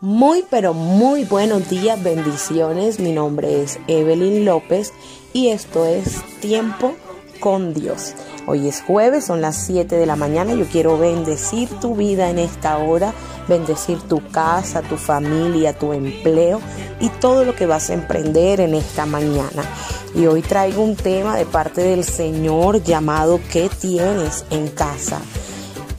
Muy pero muy buenos días, bendiciones. Mi nombre es Evelyn López y esto es Tiempo con Dios. Hoy es jueves, son las 7 de la mañana. Yo quiero bendecir tu vida en esta hora, bendecir tu casa, tu familia, tu empleo y todo lo que vas a emprender en esta mañana. Y hoy traigo un tema de parte del Señor llamado ¿Qué tienes en casa?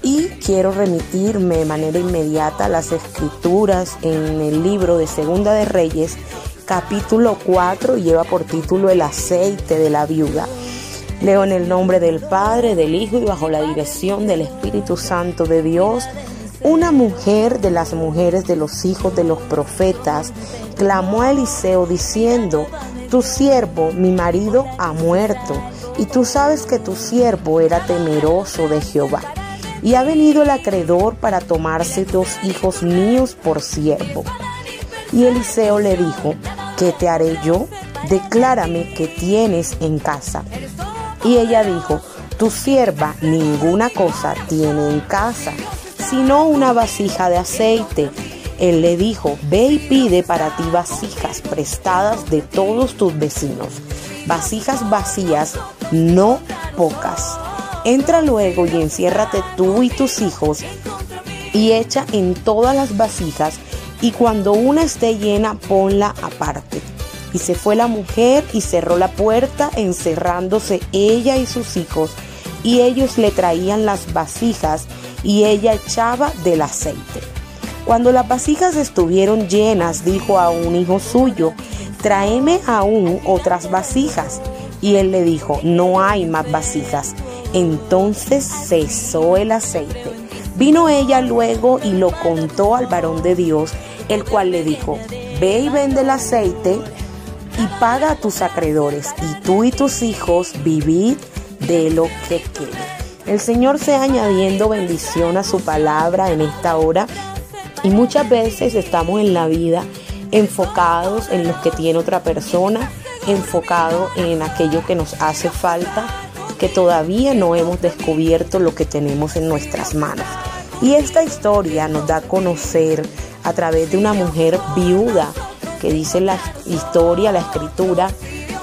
Y quiero remitirme de manera inmediata a las escrituras en el libro de Segunda de Reyes, capítulo 4, lleva por título El aceite de la viuda. Leo en el nombre del Padre, del Hijo y bajo la dirección del Espíritu Santo de Dios. Una mujer de las mujeres de los hijos de los profetas clamó a Eliseo diciendo, Tu siervo, mi marido, ha muerto, y tú sabes que tu siervo era temeroso de Jehová y ha venido el acreedor para tomarse dos hijos míos por siervo. Y Eliseo le dijo, ¿qué te haré yo? Declárame qué tienes en casa. Y ella dijo, tu sierva ninguna cosa tiene en casa, sino una vasija de aceite. Él le dijo, ve y pide para ti vasijas prestadas de todos tus vecinos, vasijas vacías, no pocas Entra luego y enciérrate tú y tus hijos y echa en todas las vasijas y cuando una esté llena ponla aparte. Y se fue la mujer y cerró la puerta encerrándose ella y sus hijos y ellos le traían las vasijas y ella echaba del aceite. Cuando las vasijas estuvieron llenas, dijo a un hijo suyo, tráeme aún otras vasijas. Y él le dijo, no hay más vasijas. Entonces cesó el aceite. Vino ella luego y lo contó al varón de Dios, el cual le dijo, ve y vende el aceite y paga a tus acreedores, y tú y tus hijos vivid de lo que quede. El Señor se añadiendo bendición a su palabra en esta hora y muchas veces estamos en la vida enfocados en lo que tiene otra persona, enfocados en aquello que nos hace falta que todavía no hemos descubierto lo que tenemos en nuestras manos. Y esta historia nos da a conocer a través de una mujer viuda que dice la historia, la escritura,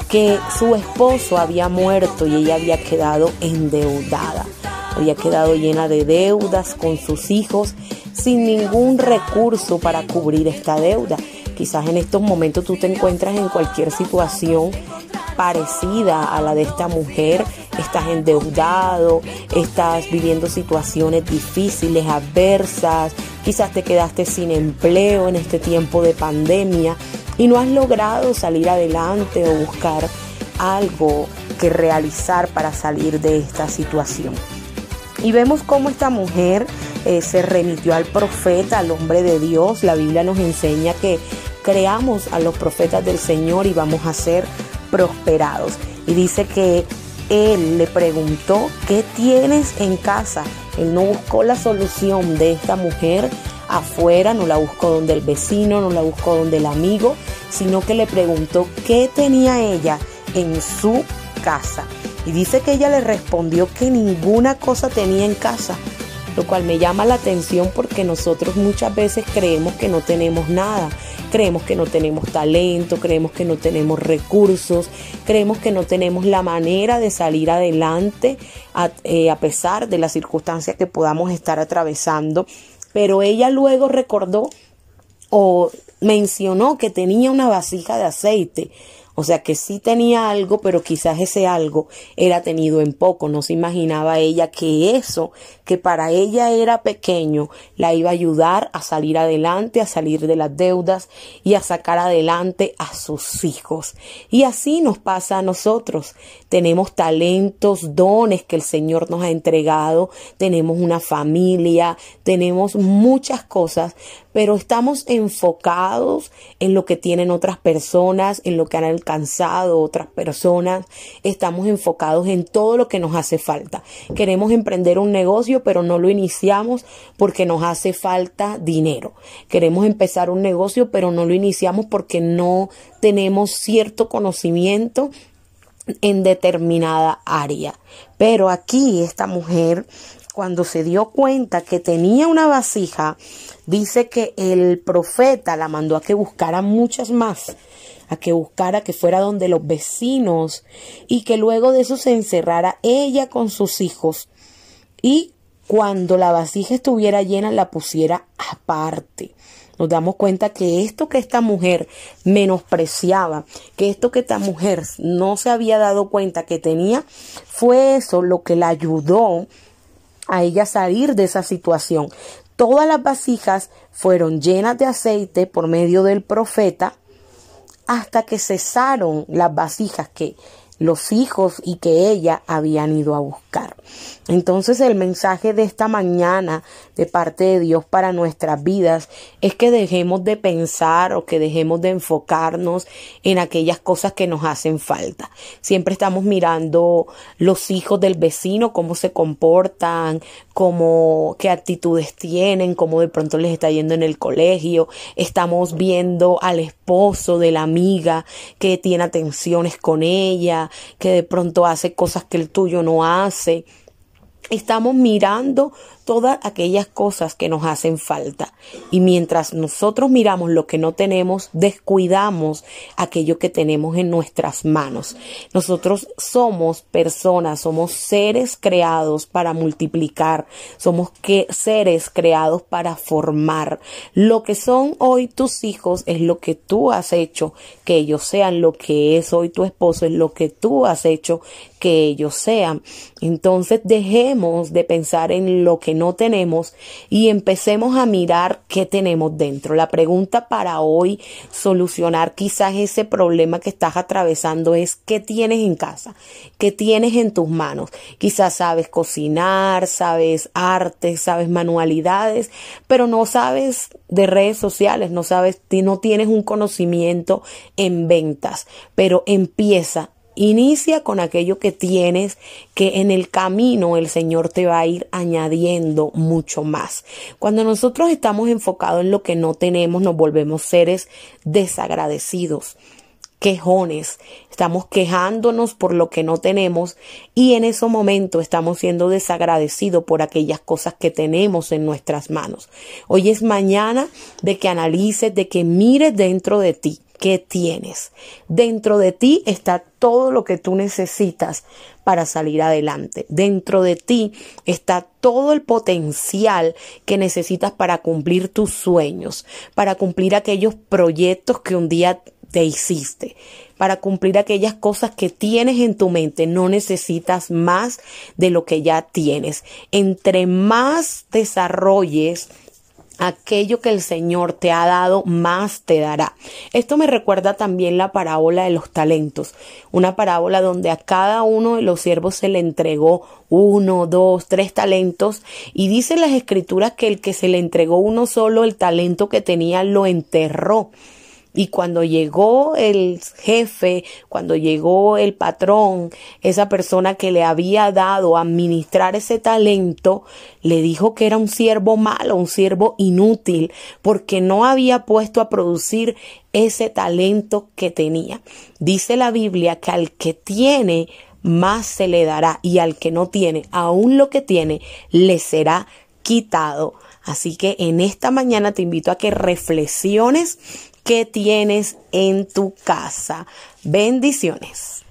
que su esposo había muerto y ella había quedado endeudada. Había quedado llena de deudas con sus hijos sin ningún recurso para cubrir esta deuda. Quizás en estos momentos tú te encuentras en cualquier situación parecida a la de esta mujer, estás endeudado, estás viviendo situaciones difíciles, adversas, quizás te quedaste sin empleo en este tiempo de pandemia y no has logrado salir adelante o buscar algo que realizar para salir de esta situación. Y vemos cómo esta mujer eh, se remitió al profeta, al hombre de Dios. La Biblia nos enseña que creamos a los profetas del Señor y vamos a ser prosperados. Y dice que él le preguntó, ¿qué tienes en casa? Él no buscó la solución de esta mujer afuera, no la buscó donde el vecino, no la buscó donde el amigo, sino que le preguntó qué tenía ella en su casa. Y dice que ella le respondió que ninguna cosa tenía en casa, lo cual me llama la atención porque nosotros muchas veces creemos que no tenemos nada, creemos que no tenemos talento, creemos que no tenemos recursos, creemos que no tenemos la manera de salir adelante a, eh, a pesar de las circunstancias que podamos estar atravesando. Pero ella luego recordó o mencionó que tenía una vasija de aceite o sea que sí tenía algo, pero quizás ese algo era tenido en poco. No se imaginaba ella que eso, que para ella era pequeño, la iba a ayudar a salir adelante, a salir de las deudas y a sacar adelante a sus hijos. Y así nos pasa a nosotros. Tenemos talentos, dones que el Señor nos ha entregado, tenemos una familia, tenemos muchas cosas, pero estamos enfocados en lo que tienen otras personas, en lo que han alcanzado otras personas, estamos enfocados en todo lo que nos hace falta. Queremos emprender un negocio, pero no lo iniciamos porque nos hace falta dinero. Queremos empezar un negocio, pero no lo iniciamos porque no tenemos cierto conocimiento en determinada área. Pero aquí esta mujer, cuando se dio cuenta que tenía una vasija, dice que el profeta la mandó a que buscara muchas más, a que buscara que fuera donde los vecinos y que luego de eso se encerrara ella con sus hijos y cuando la vasija estuviera llena la pusiera aparte. Nos damos cuenta que esto que esta mujer menospreciaba, que esto que esta mujer no se había dado cuenta que tenía, fue eso lo que la ayudó a ella salir de esa situación. Todas las vasijas fueron llenas de aceite por medio del profeta hasta que cesaron las vasijas que los hijos y que ella habían ido a buscar. Entonces el mensaje de esta mañana de parte de Dios para nuestras vidas es que dejemos de pensar o que dejemos de enfocarnos en aquellas cosas que nos hacen falta. Siempre estamos mirando los hijos del vecino, cómo se comportan, cómo, qué actitudes tienen, cómo de pronto les está yendo en el colegio. Estamos viendo al esposo de la amiga que tiene atenciones con ella, que de pronto hace cosas que el tuyo no hace. Estamos mirando todas aquellas cosas que nos hacen falta. Y mientras nosotros miramos lo que no tenemos, descuidamos aquello que tenemos en nuestras manos. Nosotros somos personas, somos seres creados para multiplicar, somos que, seres creados para formar. Lo que son hoy tus hijos es lo que tú has hecho que ellos sean, lo que es hoy tu esposo es lo que tú has hecho que ellos sean. Entonces dejemos de pensar en lo que no tenemos y empecemos a mirar qué tenemos dentro. La pregunta para hoy, solucionar quizás ese problema que estás atravesando es qué tienes en casa, qué tienes en tus manos. Quizás sabes cocinar, sabes arte, sabes manualidades, pero no sabes de redes sociales, no sabes, no tienes un conocimiento en ventas, pero empieza Inicia con aquello que tienes, que en el camino el Señor te va a ir añadiendo mucho más. Cuando nosotros estamos enfocados en lo que no tenemos, nos volvemos seres desagradecidos quejones, estamos quejándonos por lo que no tenemos y en ese momento estamos siendo desagradecidos por aquellas cosas que tenemos en nuestras manos. Hoy es mañana de que analices, de que mires dentro de ti ¿Qué tienes. Dentro de ti está todo lo que tú necesitas para salir adelante. Dentro de ti está todo el potencial que necesitas para cumplir tus sueños, para cumplir aquellos proyectos que un día te hiciste, para cumplir aquellas cosas que tienes en tu mente. No necesitas más de lo que ya tienes. Entre más desarrolles, aquello que el Señor te ha dado, más te dará. Esto me recuerda también la parábola de los talentos, una parábola donde a cada uno de los siervos se le entregó uno, dos, tres talentos y dice las escrituras que el que se le entregó uno solo, el talento que tenía, lo enterró y cuando llegó el jefe, cuando llegó el patrón, esa persona que le había dado a administrar ese talento, le dijo que era un siervo malo, un siervo inútil, porque no había puesto a producir ese talento que tenía. Dice la Biblia que al que tiene, más se le dará, y al que no tiene, aún lo que tiene, le será quitado. Así que en esta mañana te invito a que reflexiones qué tienes en tu casa. Bendiciones.